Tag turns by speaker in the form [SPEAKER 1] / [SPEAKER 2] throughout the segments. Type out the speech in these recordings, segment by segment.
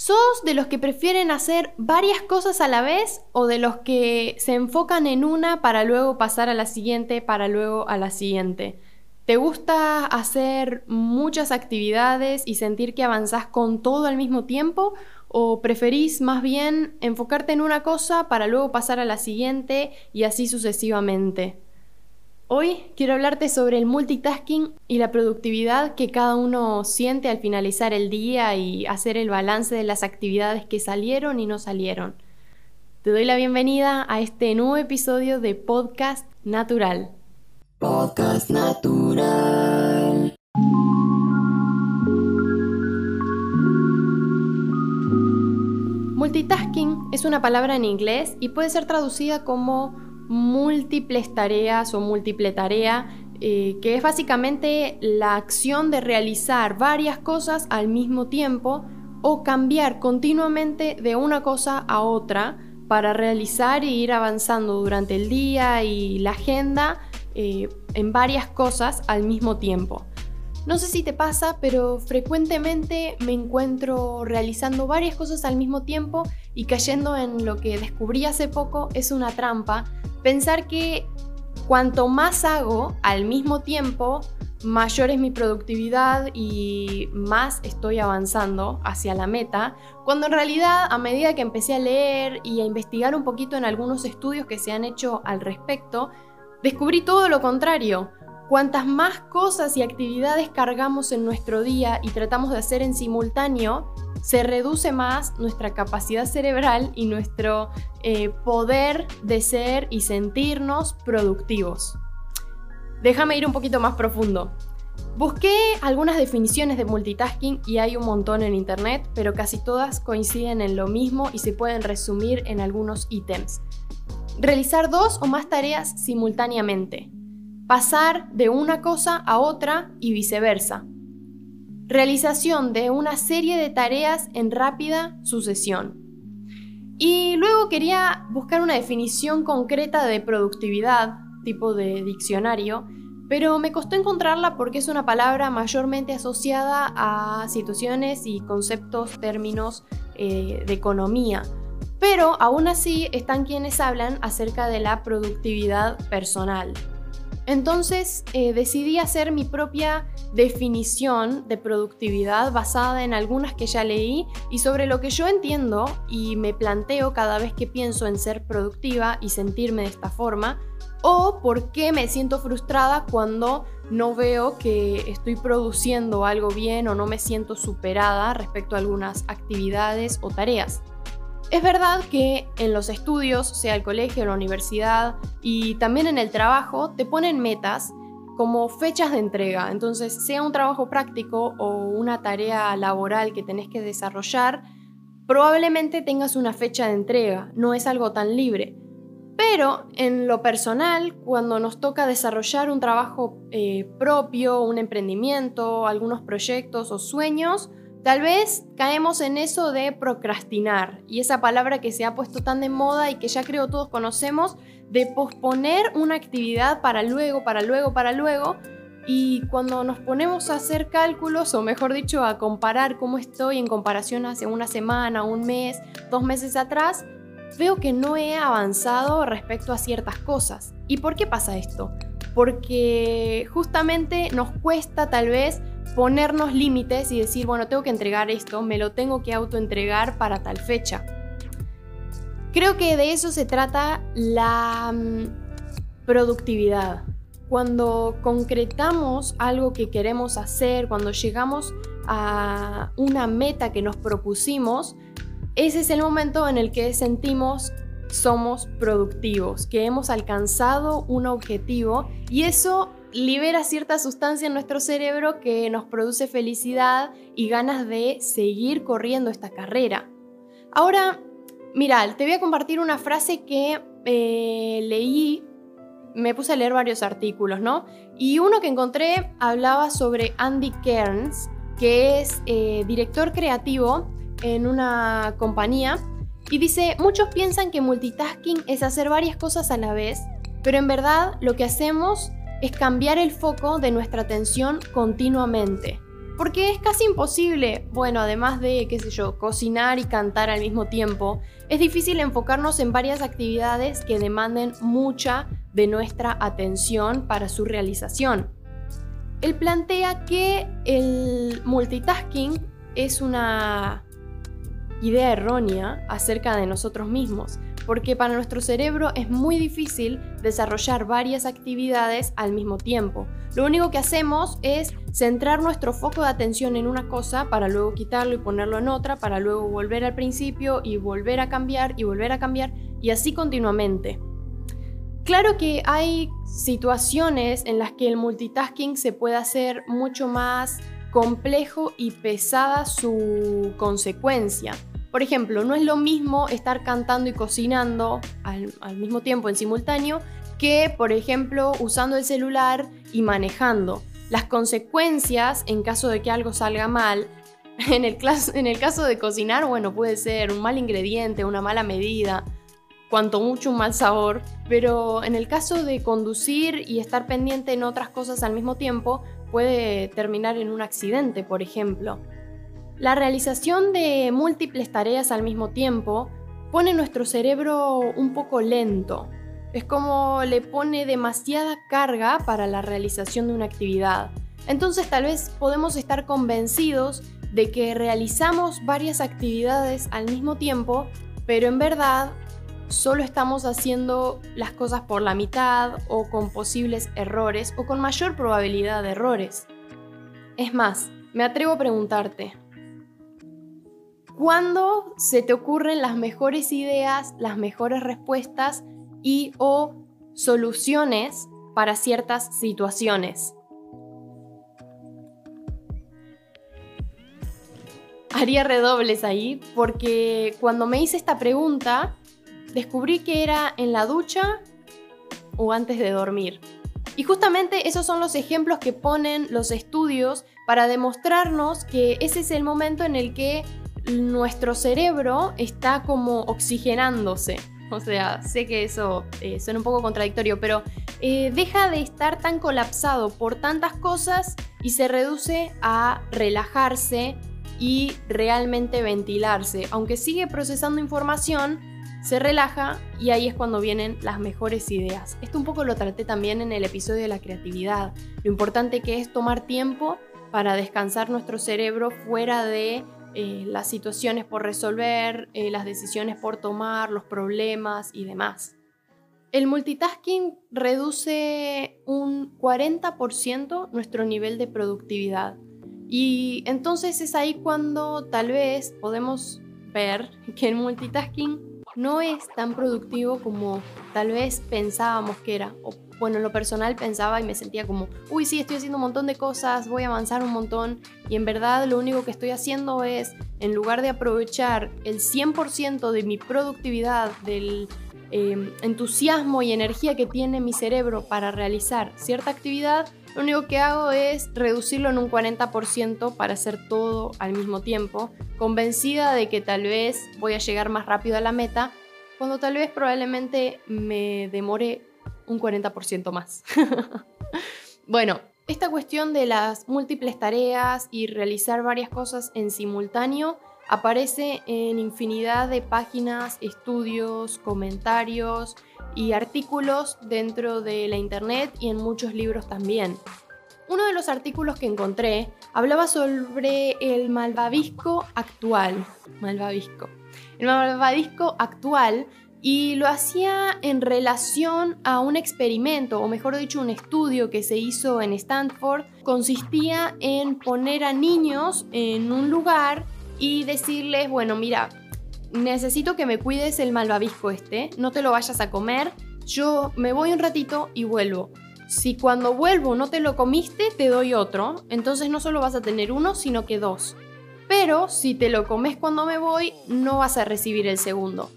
[SPEAKER 1] ¿Sos de los que prefieren hacer varias cosas a la vez o de los que se enfocan en una para luego pasar a la siguiente, para luego a la siguiente? ¿Te gusta hacer muchas actividades y sentir que avanzás con todo al mismo tiempo? ¿O preferís más bien enfocarte en una cosa para luego pasar a la siguiente y así sucesivamente? Hoy quiero hablarte sobre el multitasking y la productividad que cada uno siente al finalizar el día y hacer el balance de las actividades que salieron y no salieron. Te doy la bienvenida a este nuevo episodio de Podcast Natural. Podcast Natural. Multitasking es una palabra en inglés y puede ser traducida como múltiples tareas o múltiple tarea, eh, que es básicamente la acción de realizar varias cosas al mismo tiempo o cambiar continuamente de una cosa a otra para realizar e ir avanzando durante el día y la agenda eh, en varias cosas al mismo tiempo. No sé si te pasa, pero frecuentemente me encuentro realizando varias cosas al mismo tiempo y cayendo en lo que descubrí hace poco es una trampa pensar que cuanto más hago al mismo tiempo, mayor es mi productividad y más estoy avanzando hacia la meta, cuando en realidad a medida que empecé a leer y a investigar un poquito en algunos estudios que se han hecho al respecto, descubrí todo lo contrario. Cuantas más cosas y actividades cargamos en nuestro día y tratamos de hacer en simultáneo, se reduce más nuestra capacidad cerebral y nuestro eh, poder de ser y sentirnos productivos. Déjame ir un poquito más profundo. Busqué algunas definiciones de multitasking y hay un montón en internet, pero casi todas coinciden en lo mismo y se pueden resumir en algunos ítems. Realizar dos o más tareas simultáneamente. Pasar de una cosa a otra y viceversa realización de una serie de tareas en rápida sucesión. Y luego quería buscar una definición concreta de productividad, tipo de diccionario, pero me costó encontrarla porque es una palabra mayormente asociada a situaciones y conceptos, términos eh, de economía. Pero aún así están quienes hablan acerca de la productividad personal. Entonces eh, decidí hacer mi propia definición de productividad basada en algunas que ya leí y sobre lo que yo entiendo y me planteo cada vez que pienso en ser productiva y sentirme de esta forma, o por qué me siento frustrada cuando no veo que estoy produciendo algo bien o no me siento superada respecto a algunas actividades o tareas. Es verdad que en los estudios, sea el colegio, la universidad y también en el trabajo, te ponen metas como fechas de entrega. Entonces, sea un trabajo práctico o una tarea laboral que tenés que desarrollar, probablemente tengas una fecha de entrega, no es algo tan libre. Pero en lo personal, cuando nos toca desarrollar un trabajo eh, propio, un emprendimiento, algunos proyectos o sueños, Tal vez caemos en eso de procrastinar y esa palabra que se ha puesto tan de moda y que ya creo todos conocemos, de posponer una actividad para luego, para luego, para luego. Y cuando nos ponemos a hacer cálculos, o mejor dicho, a comparar cómo estoy en comparación hace una semana, un mes, dos meses atrás, veo que no he avanzado respecto a ciertas cosas. ¿Y por qué pasa esto? Porque justamente nos cuesta tal vez ponernos límites y decir, bueno, tengo que entregar esto, me lo tengo que autoentregar para tal fecha. Creo que de eso se trata la mm, productividad. Cuando concretamos algo que queremos hacer, cuando llegamos a una meta que nos propusimos, ese es el momento en el que sentimos somos productivos, que hemos alcanzado un objetivo y eso libera cierta sustancia en nuestro cerebro que nos produce felicidad y ganas de seguir corriendo esta carrera. Ahora, mira, te voy a compartir una frase que eh, leí, me puse a leer varios artículos, ¿no? Y uno que encontré hablaba sobre Andy Cairns, que es eh, director creativo en una compañía, y dice, muchos piensan que multitasking es hacer varias cosas a la vez, pero en verdad lo que hacemos es cambiar el foco de nuestra atención continuamente. Porque es casi imposible, bueno, además de, qué sé yo, cocinar y cantar al mismo tiempo, es difícil enfocarnos en varias actividades que demanden mucha de nuestra atención para su realización. Él plantea que el multitasking es una idea errónea acerca de nosotros mismos, porque para nuestro cerebro es muy difícil desarrollar varias actividades al mismo tiempo. Lo único que hacemos es centrar nuestro foco de atención en una cosa para luego quitarlo y ponerlo en otra, para luego volver al principio y volver a cambiar y volver a cambiar y así continuamente. Claro que hay situaciones en las que el multitasking se puede hacer mucho más complejo y pesada su consecuencia. Por ejemplo, no es lo mismo estar cantando y cocinando al, mismo tiempo en simultáneo que, por ejemplo, usando el celular y manejando. Las consecuencias en caso de que algo salga mal, en el, caso de cocinar, bueno, puede ser un mal ingrediente, una mala medida, cuanto mucho un mal sabor, pero en el caso de conducir y estar pendiente en otras cosas al mismo tiempo, puede terminar en un accidente, por ejemplo. La realización de múltiples tareas al mismo tiempo pone nuestro cerebro un poco lento. Es como le pone demasiada carga para la realización de una actividad. Entonces tal vez podemos estar convencidos de que realizamos varias actividades al mismo tiempo, pero en verdad solo estamos haciendo las cosas por la mitad o con posibles errores o con mayor probabilidad de errores. Es más, me atrevo a preguntarte, ¿Cuándo se te ocurren las mejores ideas, las mejores respuestas y o soluciones para ciertas situaciones? Haría redobles ahí porque cuando me hice esta pregunta descubrí que era en la ducha o antes de dormir. Y justamente esos son los ejemplos que ponen los estudios para demostrarnos que ese es el momento en el que nuestro cerebro está como oxigenándose. O sea, sé que eso eh, suena un poco contradictorio, pero eh, deja de estar tan colapsado por tantas cosas y se reduce a relajarse y realmente ventilarse. Aunque sigue procesando información, se relaja y ahí es cuando vienen las mejores ideas. Esto un poco lo traté también en el episodio de la creatividad. Lo importante que es tomar tiempo para descansar nuestro cerebro fuera de eh, las situaciones por resolver, eh, las decisiones por tomar, los problemas y demás. El multitasking reduce un 40% nuestro nivel de productividad. Y entonces es ahí cuando tal vez podemos ver que el multitasking no es tan productivo como tal vez pensábamos que era, bueno, en lo personal pensaba y me sentía como, uy, sí, estoy haciendo un montón de cosas, voy a avanzar un montón y en verdad lo único que estoy haciendo es, en lugar de aprovechar el 100% de mi productividad, del em, entusiasmo y energía que tiene mi cerebro para realizar cierta actividad, lo único que hago es reducirlo en un 40% para hacer todo al mismo tiempo, convencida de que tal vez voy a llegar más rápido a la meta, cuando tal vez probablemente me demore un 40% más. bueno, esta cuestión de las múltiples tareas y realizar varias cosas en simultáneo aparece en infinidad de páginas, estudios, comentarios y artículos dentro de la internet y en muchos libros también. Uno de los artículos que encontré hablaba sobre el malvavisco actual. Malvavisco. El malvavisco actual y lo hacía en relación a un experimento, o mejor dicho, un estudio que se hizo en Stanford. Consistía en poner a niños en un lugar y decirles, bueno, mira, necesito que me cuides el malvavisco este, no te lo vayas a comer, yo me voy un ratito y vuelvo. Si cuando vuelvo no te lo comiste, te doy otro, entonces no solo vas a tener uno, sino que dos. Pero si te lo comes cuando me voy, no vas a recibir el segundo.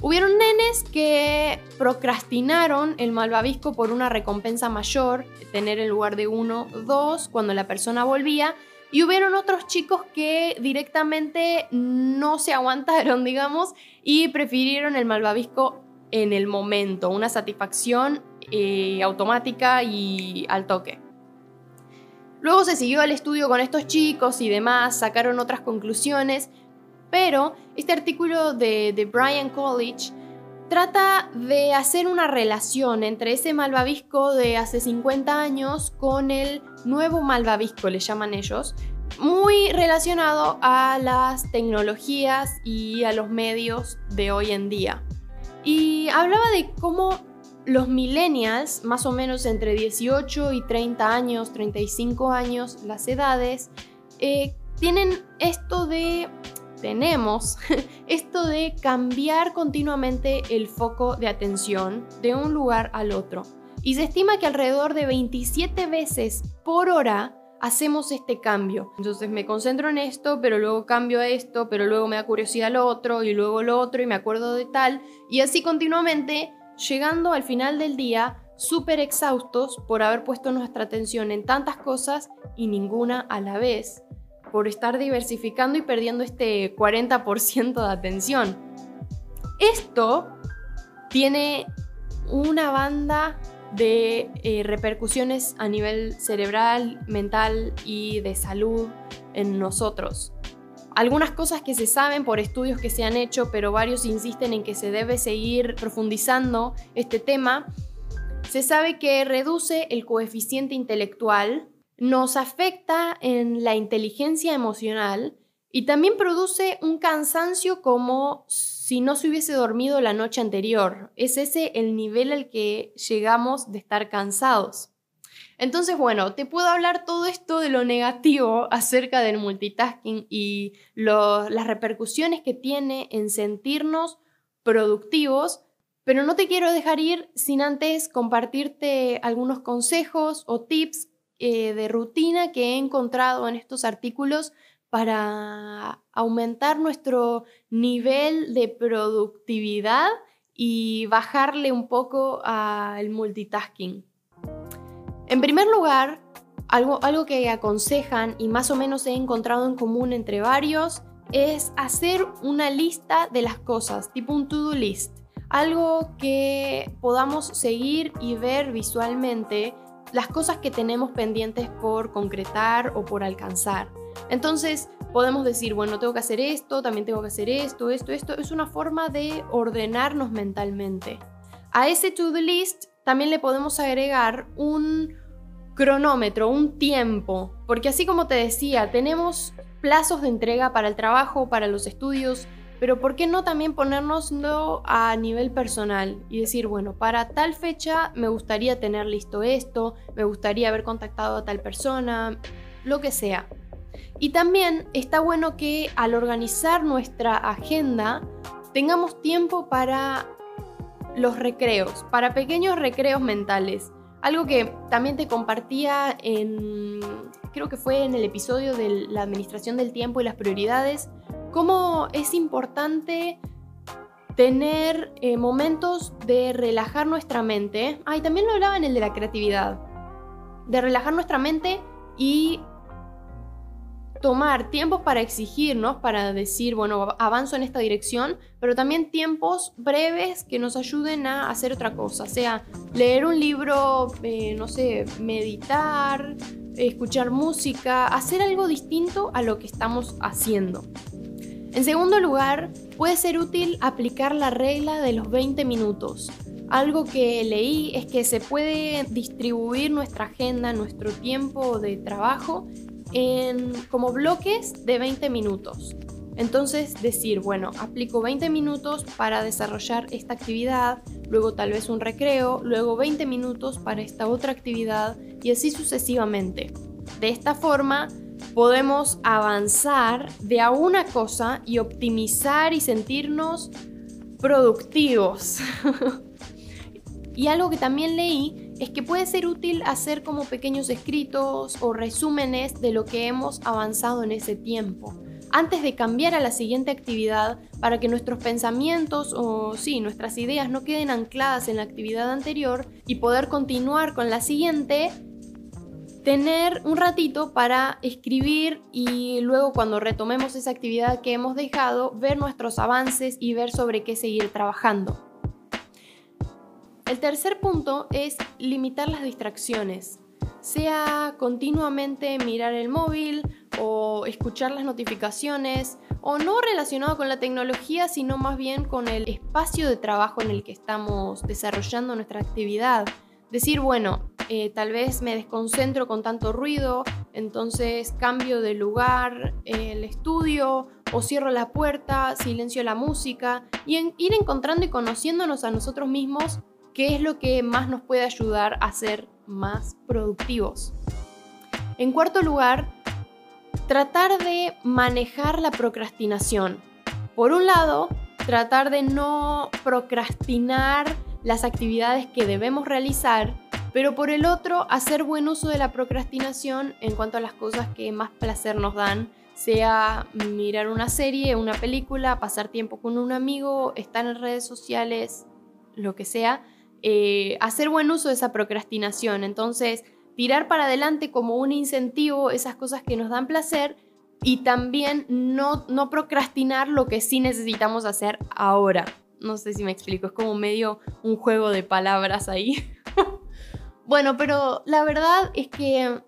[SPEAKER 1] Hubieron nenes que procrastinaron el malvavisco por una recompensa mayor, tener en lugar de uno, dos, cuando la persona volvía. Y hubieron otros chicos que directamente no se aguantaron, digamos, y prefirieron el malvavisco en el momento, una satisfacción eh, automática y al toque. Luego se siguió el estudio con estos chicos y demás, sacaron otras conclusiones, pero este artículo de, de Brian College trata de hacer una relación entre ese malvavisco de hace 50 años con el nuevo malvavisco, le llaman ellos, muy relacionado a las tecnologías y a los medios de hoy en día. Y hablaba de cómo los millennials, más o menos entre 18 y 30 años, 35 años, las edades, eh, tienen esto de, tenemos esto de cambiar continuamente el foco de atención de un lugar al otro. Y se estima que alrededor de 27 veces por hora hacemos este cambio. Entonces me concentro en esto, pero luego cambio a esto, pero luego me da curiosidad lo otro, y luego lo otro, y me acuerdo de tal, y así continuamente llegando al final del día súper exhaustos por haber puesto nuestra atención en tantas cosas y ninguna a la vez, por estar diversificando y perdiendo este 40% de atención. Esto tiene una banda de eh, repercusiones a nivel cerebral, mental y de salud en nosotros. Algunas cosas que se saben por estudios que se han hecho, pero varios insisten en que se debe seguir profundizando este tema. Se sabe que reduce el coeficiente intelectual, nos afecta en la inteligencia emocional y también produce un cansancio como si no se hubiese dormido la noche anterior. Es ese el nivel al que llegamos de estar cansados. Entonces, bueno, te puedo hablar todo esto de lo negativo acerca del multitasking y las repercusiones que tiene en sentirnos productivos, pero no te quiero dejar ir sin antes compartirte algunos consejos o tips eh, de rutina que he encontrado en estos artículos para aumentar nuestro nivel de productividad y bajarle un poco al multitasking. En primer lugar, algo, algo que aconsejan y más o menos he encontrado en común entre varios es hacer una lista de las cosas, tipo un to-do list. Algo que podamos seguir y ver visualmente las cosas que tenemos pendientes por concretar o por alcanzar. Entonces podemos decir, bueno, tengo que hacer esto, también tengo que hacer esto, esto, esto. Es una forma de ordenarnos mentalmente. A ese to-do list también le podemos agregar un cronómetro, un tiempo, porque así como te decía, tenemos plazos de entrega para el trabajo, para los estudios, pero ¿por qué no también ponernoslo a nivel personal y decir, bueno, para tal fecha me gustaría tener listo esto, me gustaría haber contactado a tal persona, lo que sea. Y también está bueno que al organizar nuestra agenda tengamos tiempo para los recreos, para pequeños recreos mentales. Algo que también te compartía en, creo que fue en el episodio de la administración del tiempo y las prioridades, cómo es importante tener eh, momentos de relajar nuestra mente. Ah, también lo hablaba en el de la creatividad. De relajar nuestra mente y tomar tiempos para exigirnos, para decir, bueno, avanzo en esta dirección, pero también tiempos breves que nos ayuden a hacer otra cosa, sea leer un libro, eh, no sé, meditar, escuchar música, hacer algo distinto a lo que estamos haciendo. En segundo lugar, puede ser útil aplicar la regla de los 20 minutos. Algo que leí es que se puede distribuir nuestra agenda, nuestro tiempo de trabajo en como bloques de 20 minutos. Entonces decir, bueno, aplico 20 minutos para desarrollar esta actividad, luego tal vez un recreo, luego 20 minutos para esta otra actividad y así sucesivamente. De esta forma podemos avanzar de a una cosa y optimizar y sentirnos productivos. y algo que también leí es que puede ser útil hacer como pequeños escritos o resúmenes de lo que hemos avanzado en ese tiempo, antes de cambiar a la siguiente actividad para que nuestros pensamientos o sí, nuestras ideas no queden ancladas en la actividad anterior y poder continuar con la siguiente tener un ratito para escribir y luego cuando retomemos esa actividad que hemos dejado, ver nuestros avances y ver sobre qué seguir trabajando. El tercer punto es limitar las distracciones. sea continuamente mirar el móvil o escuchar las notificaciones o no relacionado con la tecnología, sino más bien con el espacio de trabajo en el que estamos desarrollando nuestra actividad. Decir, bueno, eh, tal vez me desconcentro con tanto ruido, entonces cambio de lugar el estudio o cierro la puerta, silencio la música y ir encontrando y conociéndonos a nosotros mismos qué es lo que más nos puede ayudar a ser más productivos. En cuarto lugar, tratar de manejar la procrastinación. Por un lado, tratar de no procrastinar las actividades que debemos realizar, pero por el otro, hacer buen uso de la procrastinación en cuanto a las cosas que más placer nos dan, sea mirar una serie, una película, pasar tiempo con un amigo, estar en redes sociales, lo que sea, eh, hacer buen uso de esa procrastinación. Entonces, tirar para adelante como un incentivo esas cosas que nos dan placer y también no, no procrastinar lo que sí necesitamos hacer ahora. No sé si me explico, es como medio un juego de palabras ahí. bueno, pero la verdad es que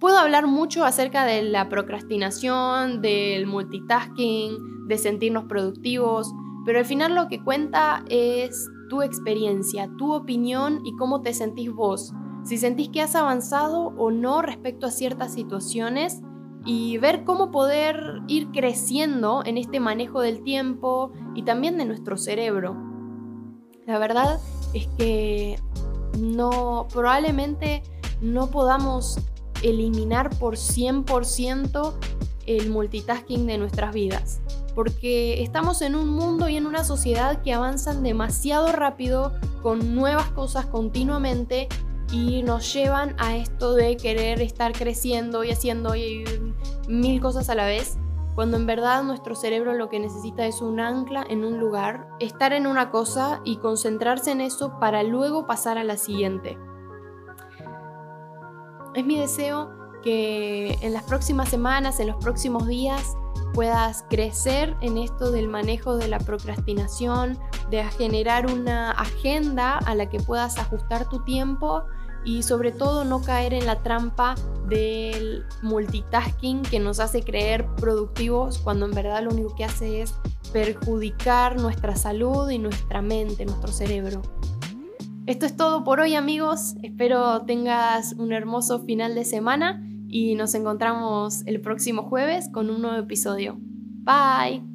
[SPEAKER 1] puedo hablar mucho acerca de la procrastinación, del multitasking, de sentirnos productivos, pero al final lo que cuenta es tu experiencia, tu opinión y cómo te sentís vos. Si sentís que has avanzado o no respecto a ciertas situaciones y ver cómo poder ir creciendo en este manejo del tiempo y también de nuestro cerebro. La verdad es que no probablemente no podamos eliminar por 100% el multitasking de nuestras vidas porque estamos en un mundo y en una sociedad que avanzan demasiado rápido con nuevas cosas continuamente y nos llevan a esto de querer estar creciendo y haciendo mil cosas a la vez, cuando en verdad nuestro cerebro lo que necesita es un ancla en un lugar, estar en una cosa y concentrarse en eso para luego pasar a la siguiente. Es mi deseo que en las próximas semanas, en los próximos días, puedas crecer en esto del manejo de la procrastinación, de generar una agenda a la que puedas ajustar tu tiempo y sobre todo no caer en la trampa del multitasking que nos hace creer productivos cuando en verdad lo único que hace es perjudicar nuestra salud y nuestra mente, nuestro cerebro. Esto es todo por hoy amigos, espero tengas un hermoso final de semana y nos encontramos el próximo jueves con un nuevo episodio. Bye.